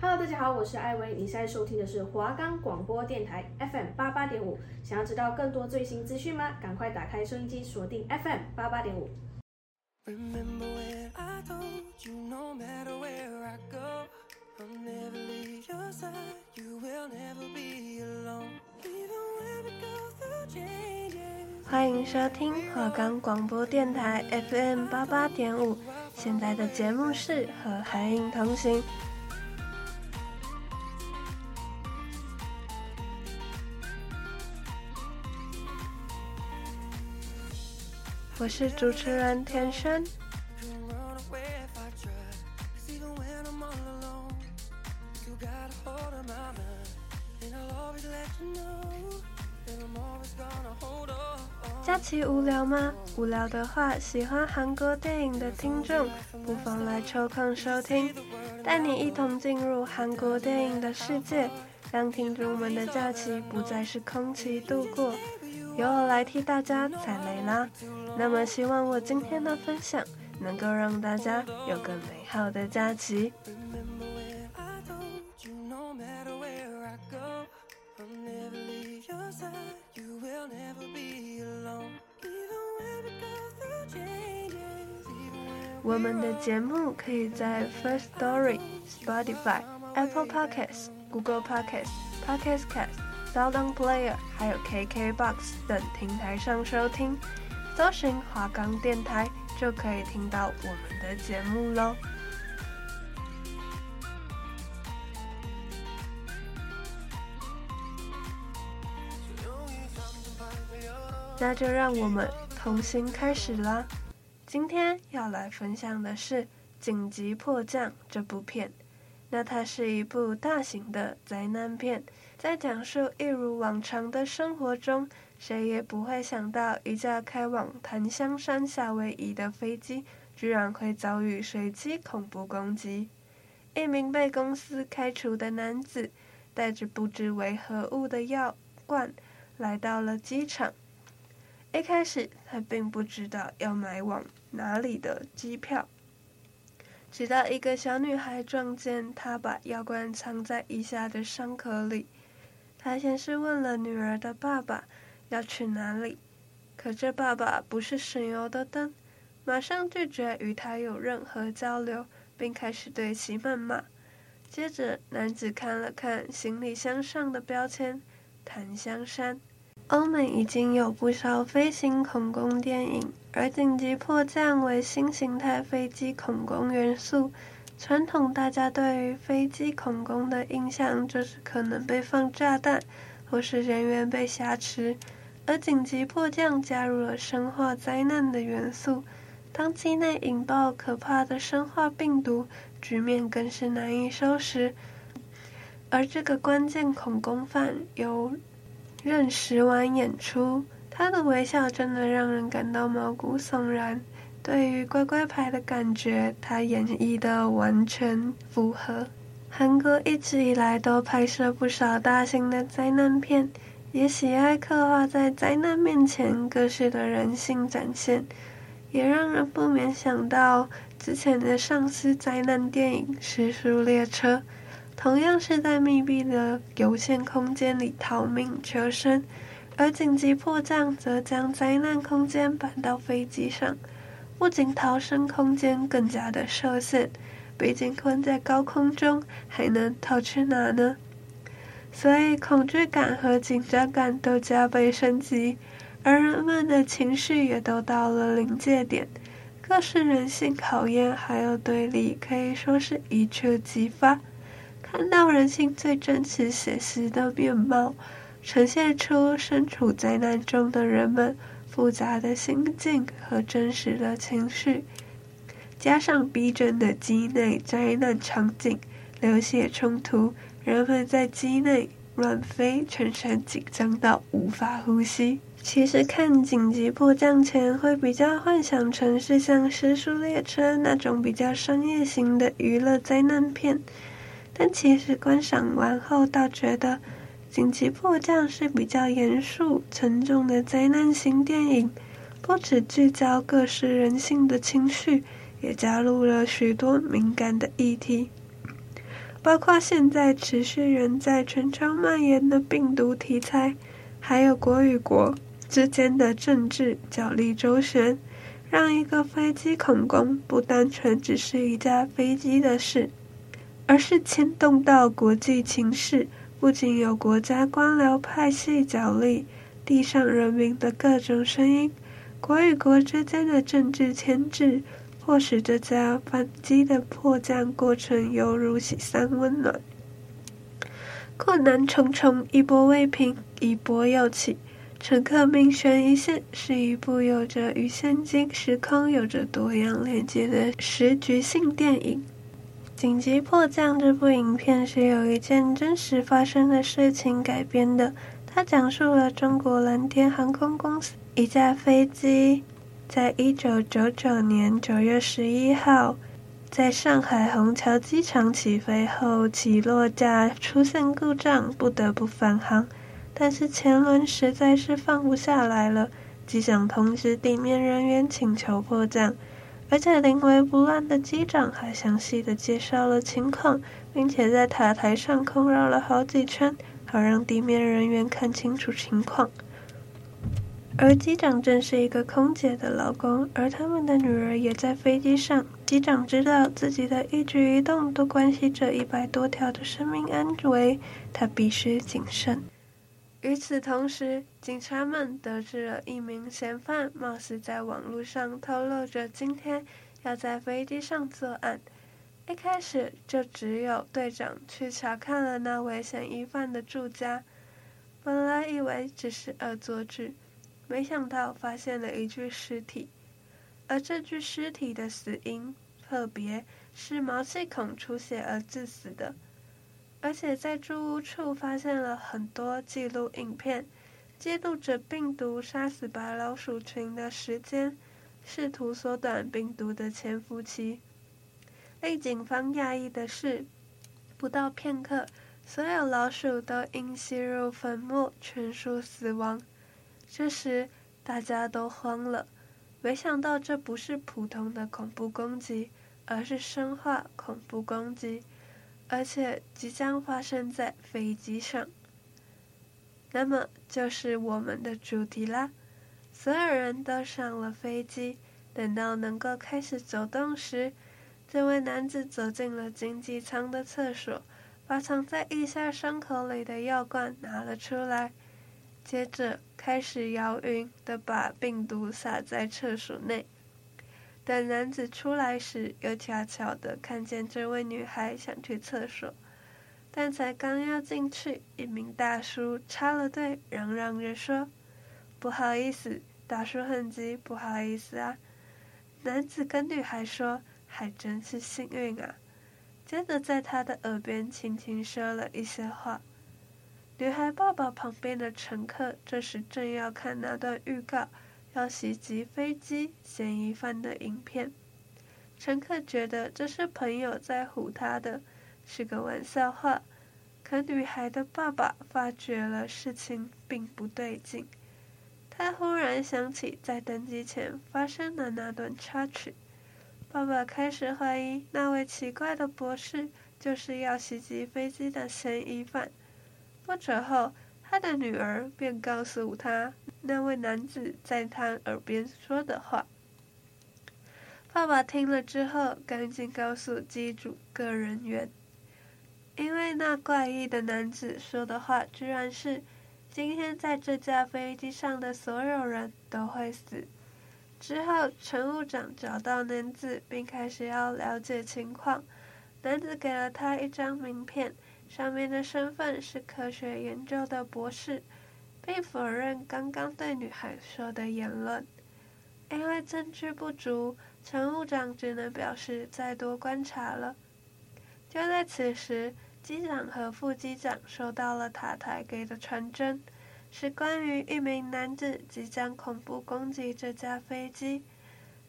Hello，大家好，我是艾薇，你现在收听的是华冈广播电台 FM 八八点五。想要知道更多最新资讯吗？赶快打开收音机，锁定 FM 八八点五。欢迎收听华冈广播电台 FM 八八点五。现在的节目是和海影同行。我是主持人田轩。假期无聊吗？无聊的话，喜欢韩国电影的听众不妨来抽空收听，带你一同进入韩国电影的世界，让听众们的假期不再是空期度过。由我来替大家踩雷啦。那么，希望我今天的分享能够让大家有个美好的假期。我们的节目可以在 First Story、Spotify、Apple Podcasts、Google Podcasts、Podcast Cast、SoundOn Player，还有 KKBox 等平台上收听。搜寻华冈电台就可以听到我们的节目喽。那就让我们同心开始啦！今天要来分享的是《紧急迫降》这部片。那它是一部大型的灾难片，在讲述一如往常的生活中。谁也不会想到，一架开往檀香山夏威夷的飞机，居然会遭遇随机恐怖攻击。一名被公司开除的男子，带着不知为何物的药罐，来到了机场。一开始，他并不知道要买往哪里的机票，直到一个小女孩撞见他把药罐藏在腋下的伤口里。他先是问了女儿的爸爸。要去哪里？可这爸爸不是省油的灯，马上拒绝与他有任何交流，并开始对其谩骂。接着，男子看了看行李箱上的标签“檀香山”。欧美已经有不少飞行恐攻电影，而紧急迫降为新形态飞机恐攻元素。传统大家对于飞机恐攻的印象就是可能被放炸弹，或是人员被挟持。而紧急迫降加入了生化灾难的元素，当机内引爆可怕的生化病毒，局面更是难以收拾。而这个关键恐攻犯由任时完演出，他的微笑真的让人感到毛骨悚然。对于乖乖牌的感觉，他演绎的完全符合。韩国一直以来都拍摄不少大型的灾难片。也喜爱刻画在灾难面前各式的人性展现，也让人不免想到之前的丧尸灾难电影《时速列车》，同样是在密闭的有限空间里逃命求生，而紧急迫降则将灾难空间搬到飞机上，不仅逃生空间更加的受限，毕竟困在高空中，还能逃去哪呢？所以，恐惧感和紧张感都加倍升级，而人们的情绪也都到了临界点。各式人性考验还有对立，可以说是一触即发。看到人性最真实写实的面貌，呈现出身处灾难中的人们复杂的心境和真实的情绪，加上逼真的机内灾难场景、流血冲突。人们在机内乱飞，全身紧张到无法呼吸。其实看紧急迫降前，会比较幻想成是像《失速列车》那种比较商业型的娱乐灾难片，但其实观赏完后，倒觉得紧急迫降是比较严肃沉重的灾难型电影，不只聚焦各式人性的情绪，也加入了许多敏感的议题。包括现在持续仍在全球蔓延的病毒题材，还有国与国之间的政治角力周旋，让一个飞机恐攻不单纯只是一架飞机的事，而是牵动到国际情势，不仅有国家官僚派系角力，地上人民的各种声音，国与国之间的政治牵制。迫使这架飞机的迫降过程犹如洗三温暖，困难重重，一波未平，一波又起。乘客命悬一线是一部有着与现今时空有着多样连接的时局性电影。《紧急迫降》这部影片是由一件真实发生的事情改编的，它讲述了中国蓝天航空公司一架飞机。在一九九九年九月十一号，在上海虹桥机场起飞后，起落架出现故障，不得不返航。但是前轮实在是放不下来了，机长通知地面人员请求迫降，而且临危不乱的机长还详细的介绍了情况，并且在塔台上空绕了好几圈，好让地面人员看清楚情况。而机长正是一个空姐的老公，而他们的女儿也在飞机上。机长知道自己的一举一动都关系着一百多条的生命安危，他必须谨慎。与此同时，警察们得知了一名嫌犯貌似在网络上透露着今天要在飞机上作案。一开始就只有队长去查看了那位嫌疑犯的住家，本来以为只是恶作剧。没想到发现了一具尸体，而这具尸体的死因特别是毛细孔出血而致死的，而且在住屋处发现了很多记录影片，记录着病毒杀死白老鼠群的时间，试图缩短病毒的潜伏期。令警方讶异的是，不到片刻，所有老鼠都因吸入粉末全数死亡。这时，大家都慌了，没想到这不是普通的恐怖攻击，而是生化恐怖攻击，而且即将发生在飞机上。那么，就是我们的主题啦。所有人都上了飞机，等到能够开始走动时，这位男子走进了经济舱的厕所，把藏在腋下伤口里的药罐拿了出来。接着开始摇匀的把病毒撒在厕所内。等男子出来时，又恰巧的看见这位女孩想去厕所，但才刚要进去，一名大叔插了队，嚷嚷着说：“不好意思，大叔很急，不好意思啊。”男子跟女孩说：“还真是幸运啊。”接着在他的耳边轻轻说了一些话。女孩爸爸旁边的乘客这时正要看那段预告要袭击飞机嫌疑犯的影片。乘客觉得这是朋友在唬他的，是个玩笑话。可女孩的爸爸发觉了事情并不对劲，他忽然想起在登机前发生的那段插曲。爸爸开始怀疑那位奇怪的博士就是要袭击飞机的嫌疑犯。不久后，他的女儿便告诉他那位男子在他耳边说的话。爸爸听了之后，赶紧告诉机组各人员，因为那怪异的男子说的话居然是：“今天在这架飞机上的所有人都会死。”之后，乘务长找到男子，并开始要了解情况。男子给了他一张名片。上面的身份是科学研究的博士，并否认刚刚对女孩说的言论。因为证据不足，乘务长只能表示再多观察了。就在此时，机长和副机长收到了塔台给的传真，是关于一名男子即将恐怖攻击这架飞机。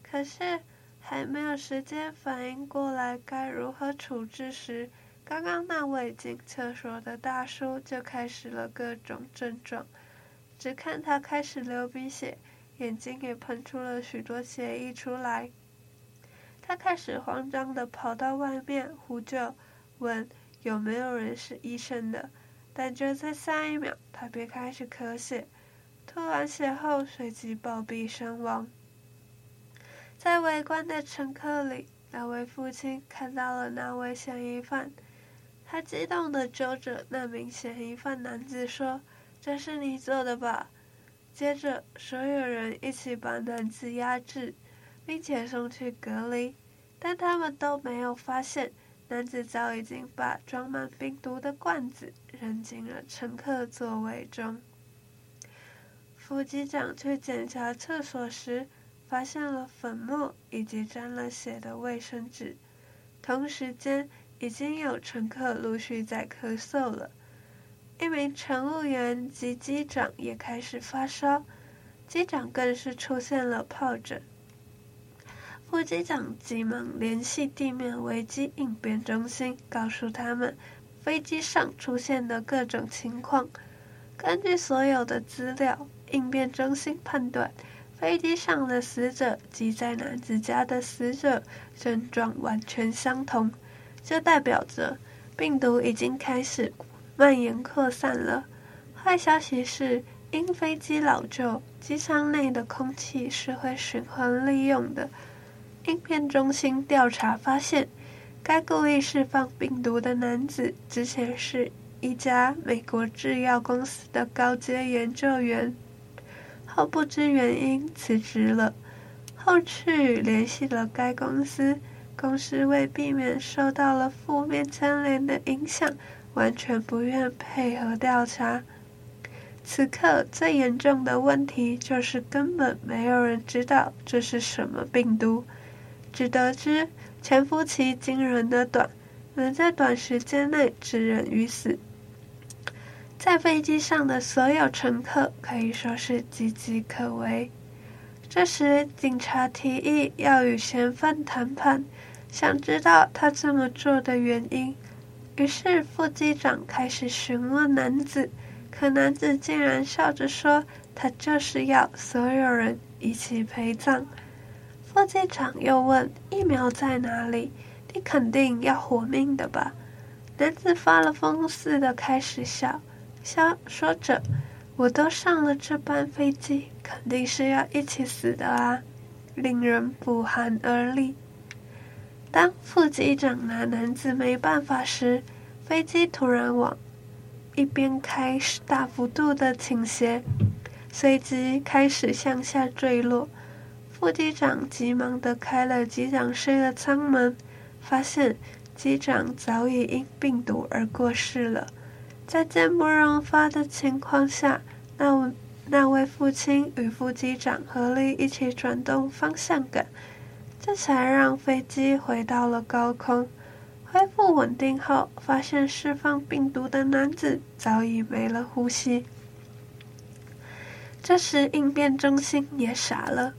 可是还没有时间反应过来该如何处置时，刚刚那位进厕所的大叔就开始了各种症状，只看他开始流鼻血，眼睛也喷出了许多血液出来。他开始慌张地跑到外面呼救，问有没有人是医生的，但就在下一秒，他便开始咳血，吐完血后随即暴毙身亡。在围观的乘客里，那位父亲看到了那位嫌疑犯，他激动地揪着那名嫌疑犯男子说：“这是你做的吧？”接着，所有人一起把男子压制，并且送去隔离，但他们都没有发现，男子早已经把装满病毒的罐子扔进了乘客座位中。副机长去检查厕所时，发现了粉末以及沾了血的卫生纸，同时间已经有乘客陆续在咳嗽了。一名乘务员及机长也开始发烧，机长更是出现了疱疹。副机长急忙联系地面危机应变中心，告诉他们飞机上出现的各种情况。根据所有的资料，应变中心判断。飞机上的死者及在男子家的死者症状完全相同，这代表着病毒已经开始蔓延扩散了。坏消息是，因飞机老旧，机舱内的空气是会循环利用的。应变中心调查发现，该故意释放病毒的男子之前是一家美国制药公司的高阶研究员。后不知原因辞职了，后去联系了该公司，公司为避免受到了负面牵连的影响，完全不愿配合调查。此刻最严重的问题就是根本没有人知道这是什么病毒，只得知潜伏期惊人的短，能在短时间内致人于死。在飞机上的所有乘客可以说是岌岌可危。这时，警察提议要与嫌犯谈判，想知道他这么做的原因。于是，副机长开始询问男子，可男子竟然笑着说：“他就是要所有人一起陪葬。”副机长又问：“疫苗在哪里？你肯定要活命的吧？”男子发了疯似的开始笑。笑说着：“我都上了这班飞机，肯定是要一起死的啊！”令人不寒而栗。当副机长拿男子没办法时，飞机突然往一边开始，大幅度的倾斜，随即开始向下坠落。副机长急忙的开了机长室的舱门，发现机长早已因病毒而过世了。在坚不容发的情况下，那位那位父亲与副机长合力一起转动方向杆，这才让飞机回到了高空。恢复稳定后，发现释放病毒的男子早已没了呼吸。这时，应变中心也傻了，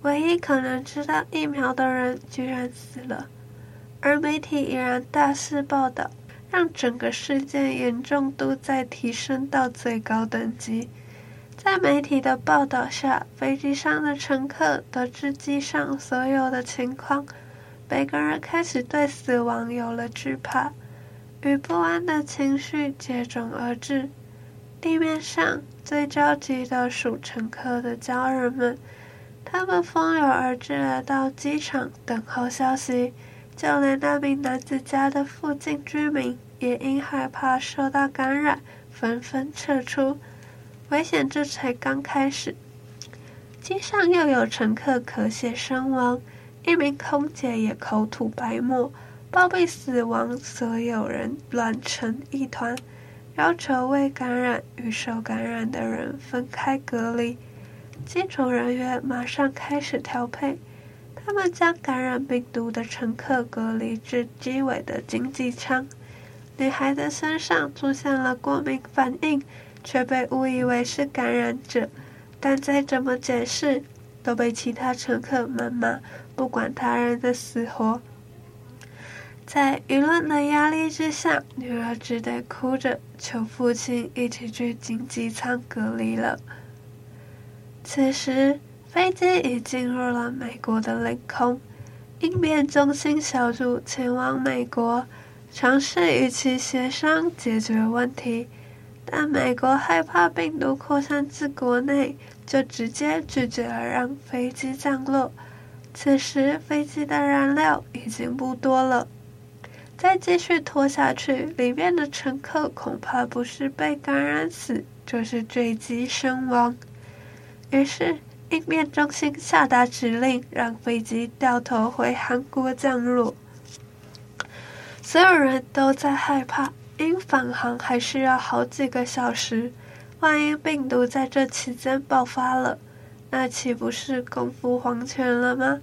唯一可能知道疫苗的人居然死了，而媒体依然大肆报道。让整个事件严重度再提升到最高等级。在媒体的报道下，飞机上的乘客得知机上所有的情况，每个人开始对死亡有了惧怕与不安的情绪接踵而至。地面上最着急的属乘客的家人们，他们蜂拥而至来到机场等候消息。就连那名男子家的附近居民也因害怕受到感染，纷纷撤出。危险这才刚开始，机上又有乘客咳血身亡，一名空姐也口吐白沫，暴毙死亡。所有人乱成一团，要求未感染与受感染的人分开隔离。机组人员马上开始调配。他们将感染病毒的乘客隔离至机尾的经济舱。女孩的身上出现了过敏反应，却被误以为是感染者，但再怎么解释，都被其他乘客谩骂，不管他人的死活。在舆论的压力之下，女儿只得哭着求父亲一起去经济舱隔离了。此时。飞机已进入了美国的领空，应变中心小组前往美国，尝试与其协商解决问题。但美国害怕病毒扩散至国内，就直接拒绝了让飞机降落。此时飞机的燃料已经不多了，再继续拖下去，里面的乘客恐怕不是被感染死，就是坠机身亡。于是应变中心下达指令，让飞机掉头回韩国降落。所有人都在害怕，因返航还需要好几个小时，万一病毒在这期间爆发了，那岂不是共赴黄泉了吗？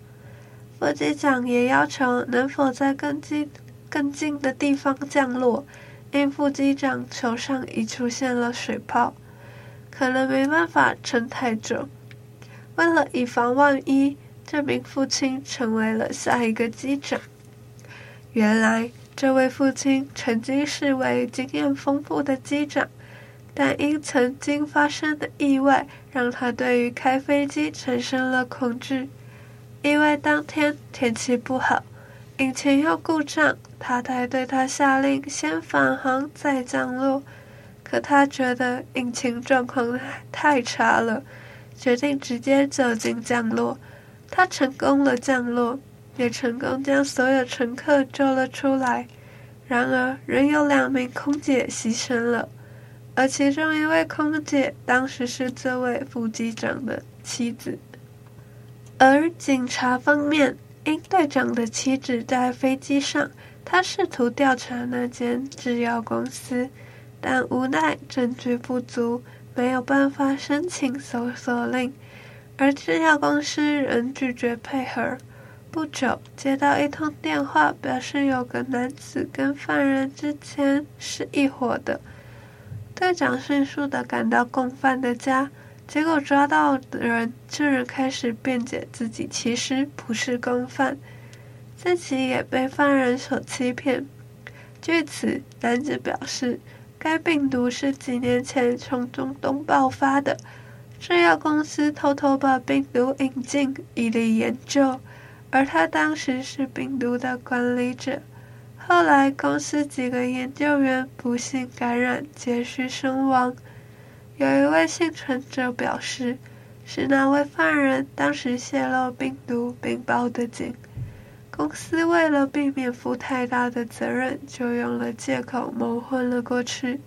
副机长也要求能否在更近、更近的地方降落，因副机长球上已出现了水泡，可能没办法撑太久。为了以防万一，这名父亲成为了下一个机长。原来，这位父亲曾经是位经验丰富的机长，但因曾经发生的意外，让他对于开飞机产生了恐惧。因为当天天气不好，引擎又故障，他才对他下令先返航再降落。可他觉得引擎状况太差了，决定直接就近降落。他成功了降落，也成功将所有乘客救了出来。然而，仍有两名空姐牺牲了，而其中一位空姐当时是这位副机长的妻子。而警察方面，因队长的妻子在飞机上，他试图调查那间制药公司，但无奈证据不足，没有办法申请搜索令，而制药公司仍拒绝配合。不久，接到一通电话，表示有个男子跟犯人之前是一伙的，队长迅速的赶到共犯的家。结果抓到的人竟然开始辩解自己其实不是共犯，自己也被犯人所欺骗。据此，男子表示，该病毒是几年前从中东爆发的，制药公司偷偷把病毒引进，以利研究，而他当时是病毒的管理者。后来，公司几个研究员不幸感染，结束身亡。有一位幸存者表示，是那位犯人当时泄露病毒并报的警。公司为了避免负太大的责任，就用了借口蒙混了过去。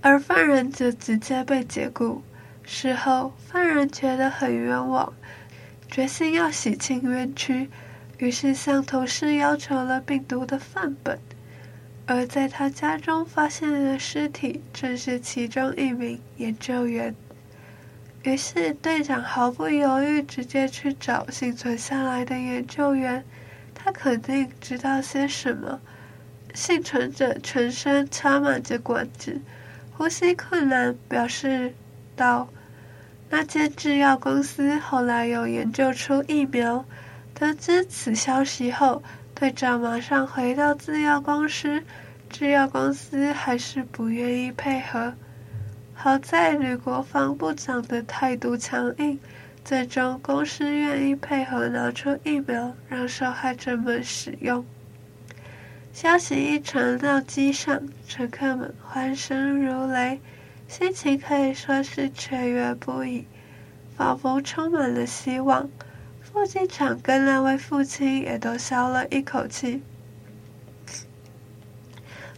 而犯人就直接被解雇。事后，犯人觉得很冤枉，决心要洗清冤屈，于是向同事要求了病毒的范本。而在他家中发现的尸体正是其中一名研究员，于是队长毫不犹豫，直接去找幸存下来的研究员。他肯定知道些什么。幸存者全身插满着管子，呼吸困难，表示道：“那间制药公司后来有研究出疫苗。”得知此消息后，队长马上回到制药公司，制药公司还是不愿意配合。好在女国防部长的态度强硬，最终公司愿意配合拿出疫苗，让受害者们使用。消息一传到机上，乘客们欢声如雷，心情可以说是雀跃不已，仿佛充满了希望。副机长跟那位父亲也都消了一口气。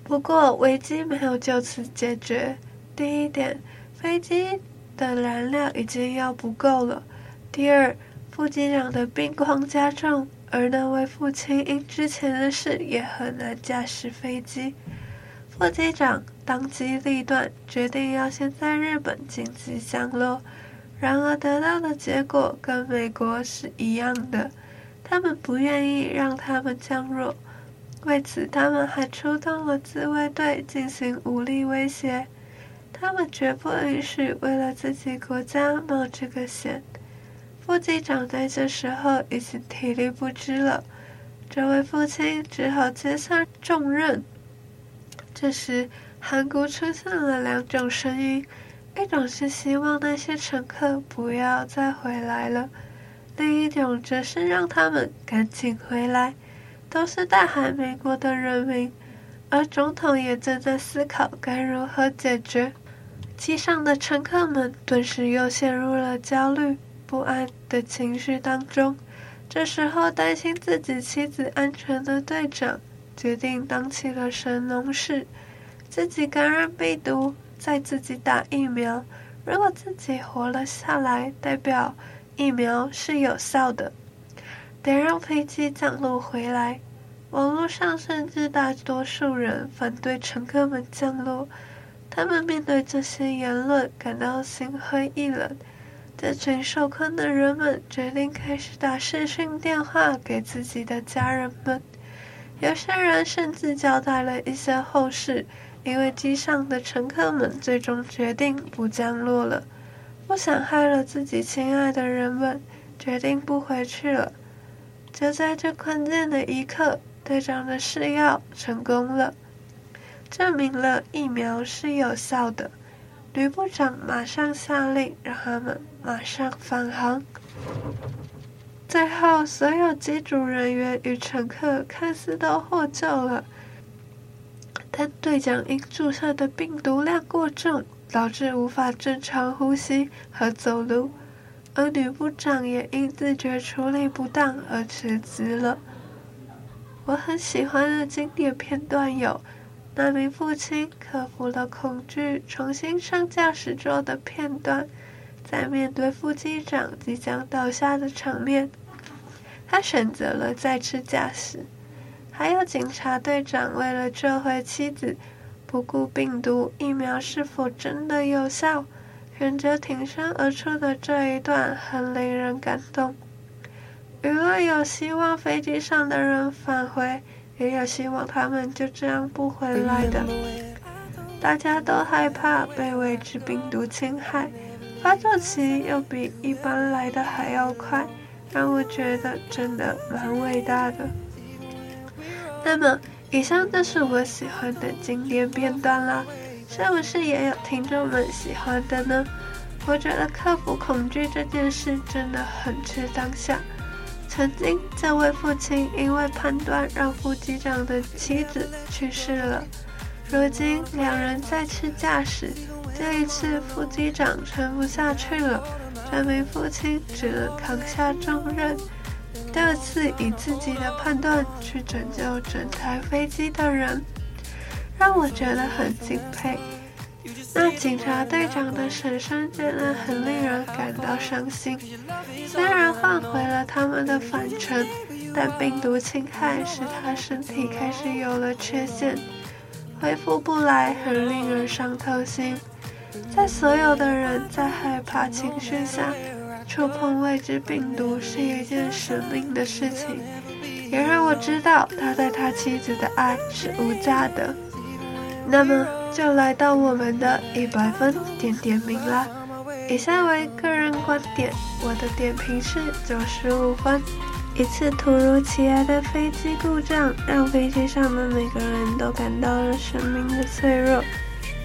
不过危机没有就此解决。第一点，飞机的燃料已经要不够了；第二，副机长的病况加重，而那位父亲因之前的事也很难驾驶飞机。副机长当机立断，决定要先在日本紧急降落。然而得到的结果跟美国是一样的，他们不愿意让他们降落，为此他们还出动了自卫队进行武力威胁。他们绝不允许为了自己国家冒这个险。副机长在这时候已经体力不支了，这位父亲只好接下重任。这时，韩国出现了两种声音。一种是希望那些乘客不要再回来了，另一种则是让他们赶紧回来。都是大海美国的人民，而总统也正在思考该如何解决。机上的乘客们顿时又陷入了焦虑不安的情绪当中。这时候，担心自己妻子安全的队长决定当起了神农氏，自己感染病毒，再自己打疫苗。如果自己活了下来，代表疫苗是有效的，得让飞机降落回来。网络上甚至大多数人反对乘客们降落，他们面对这些言论感到心灰意冷。这群受困的人们决定开始打视讯电话给自己的家人们，有些人甚至交代了一些后事。因为机上的乘客们最终决定不降落了，不想害了自己亲爱的人们，决定不回去了。就在这关键的一刻，队长的试药成功了，证明了疫苗是有效的。吕部长马上下令让他们马上返航。最后，所有机组人员与乘客看似都获救了。但队长因注射的病毒量过重，导致无法正常呼吸和走路，而女部长也因自觉处理不当而辞职了。我很喜欢的经典片段有：那名父亲克服了恐惧，重新上驾驶座的片段，在面对副机长即将倒下的场面，他选择了再次驾驶。还有警察队长为了救回妻子，不顾病毒疫苗是否真的有效，选择挺身而出的这一段很令人感动。因为有希望飞机上的人返回，也有希望他们就这样不回来的。大家都害怕被未知病毒侵害，发作期又比一般来的还要快，让我觉得真的蛮伟大的。那么，以上就是我喜欢的经典片段啦，是不是也有听众们喜欢的呢？我觉得克服恐惧这件事真的很吃当下。曾经，这位父亲因为判断让副机长的妻子去世了，如今两人再次驾驶，这一次副机长撑不下去了，这名父亲只能扛下重任。第二次以自己的判断去拯救整台飞机的人，让我觉得很敬佩。那警察队长的婶婶真的很令人感到伤心。虽然换回了他们的返程，但病毒侵害使他身体开始有了缺陷，恢复不来，很令人伤透心。在所有的人在害怕情绪下。触碰未知病毒是一件神秘的事情，也让我知道他对他妻子的爱是无价的。那么，就来到我们的一百分点点名啦。以下为个人观点，我的点评是九十五分。一次突如其来的飞机故障，让飞机上的每个人都感到了生命的脆弱。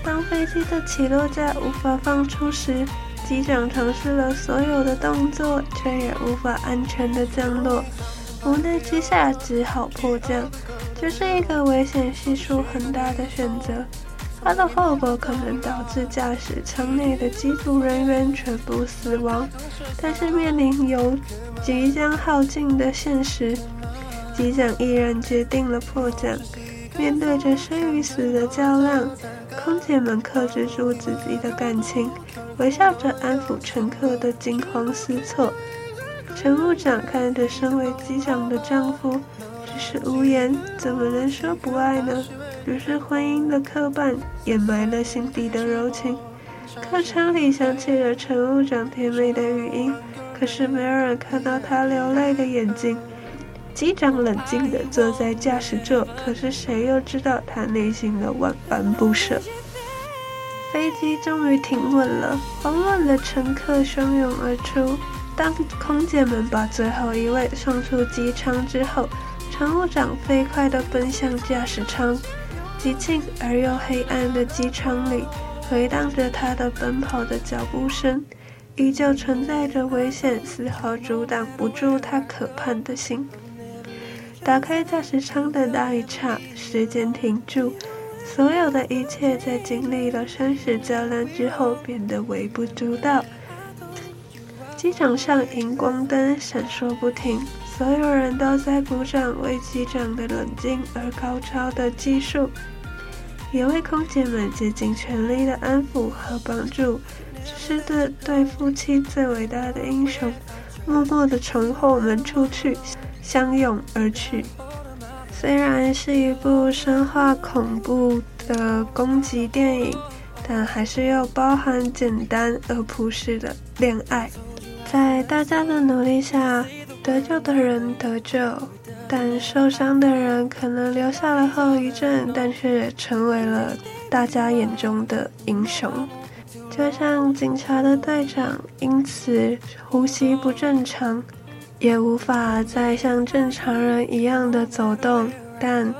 当飞机的起落架无法放出时，机长尝试了所有的动作，却也无法安全的降落，无奈之下只好迫降。这是一个危险系数很大的选择，它的后果可能导致驾驶舱内的机组人员全部死亡。但是面临油即将耗尽的现实，机长毅然决定了迫降。面对着生与死的较量，空姐们克制住自己的感情。微笑着安抚乘客的惊慌失措，乘务长看着身为机长的丈夫，只是无言，怎么能说不爱呢？于是婚姻的刻板掩埋了心底的柔情。客舱里响起了乘务长甜美的语音，可是没有人看到他流泪的眼睛。机长冷静地坐在驾驶座，可是谁又知道他内心的万般不舍？飞机终于停稳了，慌乱的乘客汹涌而出。当空姐们把最后一位送出机舱之后，乘务长飞快地奔向驾驶舱。寂静而又黑暗的机舱里，回荡着他的奔跑的脚步声，依旧存在着危险，丝毫阻挡不住他可盼的心。打开驾驶舱的那一刹，时间停住，所有的一切在经历了生死较量之后变得微不足道。机场上荧光灯闪烁不停，所有人都在鼓掌为机长的冷静而高超的技术。也为空姐们竭尽全力的安抚和帮助，这是对对夫妻最伟大的英雄，默默地从后门出去。相拥而去。虽然是一部生化恐怖的攻击电影，但还是又包含简单而朴实的恋爱。在大家的努力下，得救的人得救，但受伤的人可能留下了后遗症，但却成为了大家眼中的英雄。就像警察的队长，因此呼吸不正常。也无法再像正常人一样的走动，但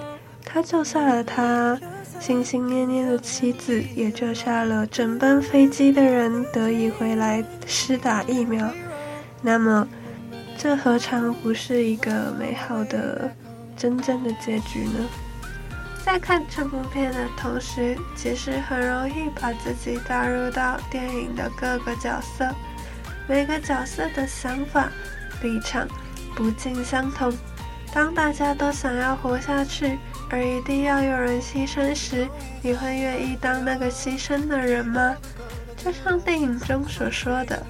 他救下了他心心念念的妻子，也救下了整班飞机的人得以回来施打疫苗。那么，这何尝不是一个美好的、真正的结局呢？在看这部片的同时，其实很容易把自己带入到电影的各个角色，每个角色的想法。立场不尽相同。当大家都想要活下去，而一定要有人牺牲时，你会愿意当那个牺牲的人吗？就像电影中所说的，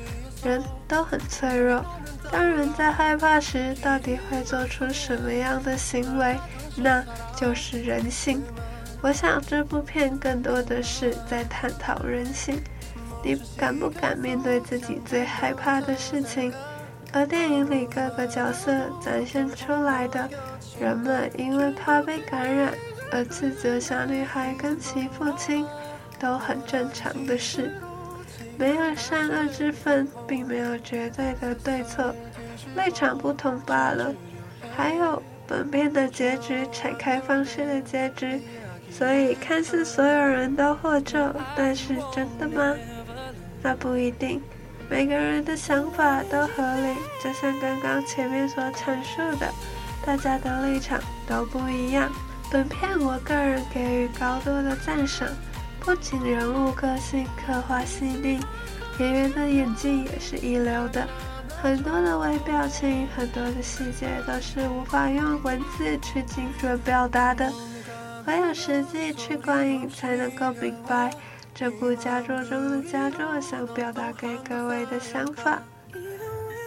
人都很脆弱。当人在害怕时，到底会做出什么样的行为？那就是人性。我想这部片更多的是在探讨人性。你敢不敢面对自己最害怕的事情？而电影里各个角色展现出来的人们，因为怕被感染而自责小女孩跟其父亲，都很正常的事。没有善恶之分，并没有绝对的对错，立场不同罢了。还有本片的结局采开放式的结局，所以看似所有人都获救，但是真的吗？那不一定。每个人的想法都合理，就像刚刚前面所阐述的，大家的立场都不一样。本片我个人给予高度的赞赏，不仅人物个性刻画细腻，演员的演技也是一流的，很多的微表情，很多的细节都是无法用文字去精准表达的，唯有实际去观影才能够明白。这部佳作中的佳作，想表达给各位的想法。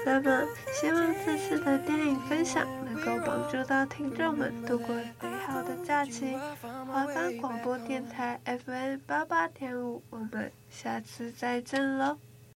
那么，希望这次的电影分享能够帮助到听众们度过美好的假期。华冈广播电台 FM 八八点五，我们下次再见喽。